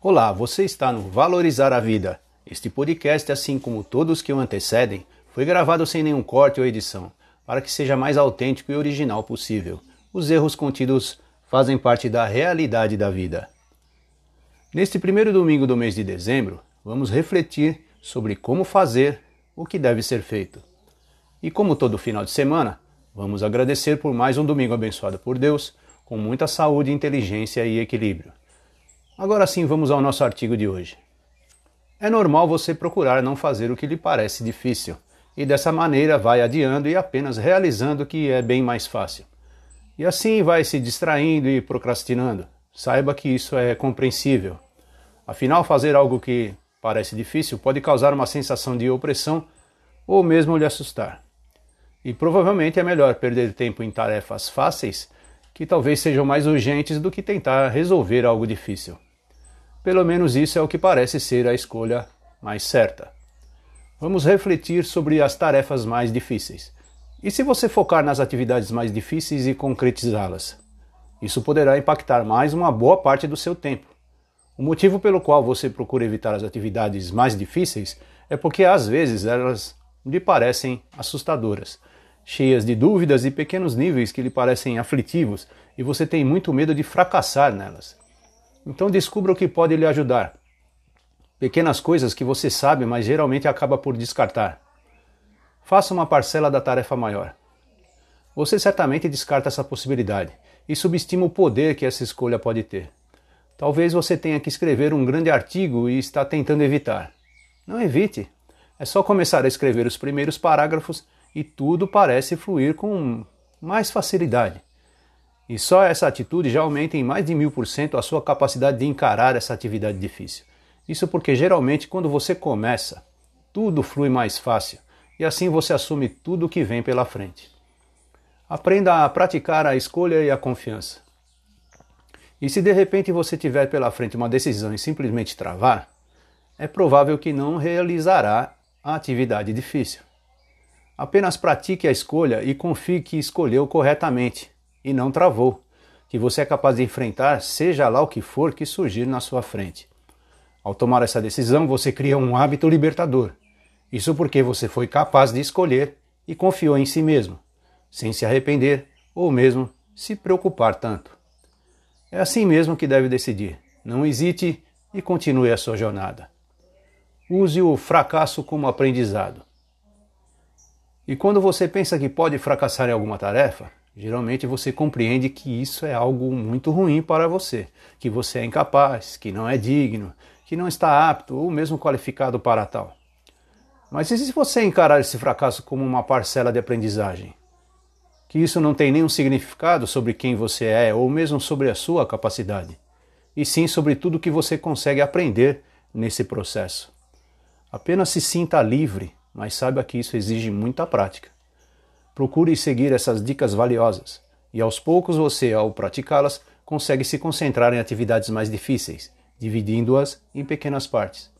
Olá, você está no Valorizar a Vida. Este podcast, assim como todos que o antecedem, foi gravado sem nenhum corte ou edição, para que seja mais autêntico e original possível. Os erros contidos fazem parte da realidade da vida. Neste primeiro domingo do mês de dezembro, vamos refletir sobre como fazer o que deve ser feito. E como todo final de semana, vamos agradecer por mais um domingo abençoado por Deus, com muita saúde, inteligência e equilíbrio. Agora sim, vamos ao nosso artigo de hoje. É normal você procurar não fazer o que lhe parece difícil, e dessa maneira vai adiando e apenas realizando o que é bem mais fácil. E assim vai se distraindo e procrastinando. Saiba que isso é compreensível. Afinal, fazer algo que parece difícil pode causar uma sensação de opressão ou mesmo lhe assustar. E provavelmente é melhor perder tempo em tarefas fáceis que talvez sejam mais urgentes do que tentar resolver algo difícil. Pelo menos isso é o que parece ser a escolha mais certa. Vamos refletir sobre as tarefas mais difíceis. E se você focar nas atividades mais difíceis e concretizá-las? Isso poderá impactar mais uma boa parte do seu tempo. O motivo pelo qual você procura evitar as atividades mais difíceis é porque às vezes elas lhe parecem assustadoras, cheias de dúvidas e pequenos níveis que lhe parecem aflitivos e você tem muito medo de fracassar nelas. Então descubra o que pode lhe ajudar. Pequenas coisas que você sabe, mas geralmente acaba por descartar. Faça uma parcela da tarefa maior. Você certamente descarta essa possibilidade e subestima o poder que essa escolha pode ter. Talvez você tenha que escrever um grande artigo e está tentando evitar. Não evite. É só começar a escrever os primeiros parágrafos e tudo parece fluir com mais facilidade. E só essa atitude já aumenta em mais de mil por cento a sua capacidade de encarar essa atividade difícil. Isso porque geralmente quando você começa, tudo flui mais fácil e assim você assume tudo o que vem pela frente. Aprenda a praticar a escolha e a confiança. E se de repente você tiver pela frente uma decisão e simplesmente travar, é provável que não realizará a atividade difícil. Apenas pratique a escolha e confie que escolheu corretamente e não travou, que você é capaz de enfrentar, seja lá o que for que surgir na sua frente. Ao tomar essa decisão, você cria um hábito libertador. Isso porque você foi capaz de escolher e confiou em si mesmo, sem se arrepender ou mesmo se preocupar tanto. É assim mesmo que deve decidir. Não hesite e continue a sua jornada. Use o fracasso como aprendizado. E quando você pensa que pode fracassar em alguma tarefa, Geralmente você compreende que isso é algo muito ruim para você, que você é incapaz, que não é digno, que não está apto ou mesmo qualificado para tal. Mas e se você encarar esse fracasso como uma parcela de aprendizagem? Que isso não tem nenhum significado sobre quem você é ou mesmo sobre a sua capacidade, e sim sobre tudo que você consegue aprender nesse processo. Apenas se sinta livre, mas saiba que isso exige muita prática. Procure seguir essas dicas valiosas, e aos poucos você, ao praticá-las, consegue se concentrar em atividades mais difíceis, dividindo-as em pequenas partes.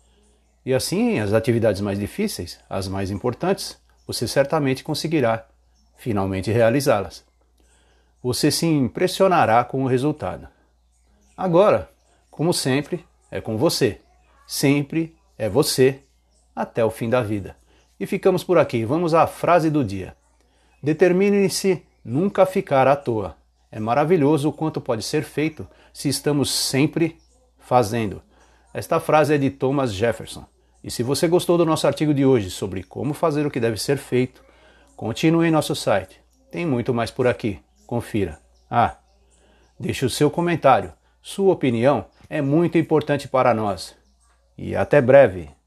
E assim, as atividades mais difíceis, as mais importantes, você certamente conseguirá finalmente realizá-las. Você se impressionará com o resultado. Agora, como sempre, é com você. Sempre é você até o fim da vida. E ficamos por aqui. Vamos à frase do dia. Determine-se nunca ficar à toa. É maravilhoso o quanto pode ser feito se estamos sempre fazendo. Esta frase é de Thomas Jefferson. E se você gostou do nosso artigo de hoje sobre como fazer o que deve ser feito, continue em nosso site. Tem muito mais por aqui. Confira. Ah, deixe o seu comentário. Sua opinião é muito importante para nós. E até breve!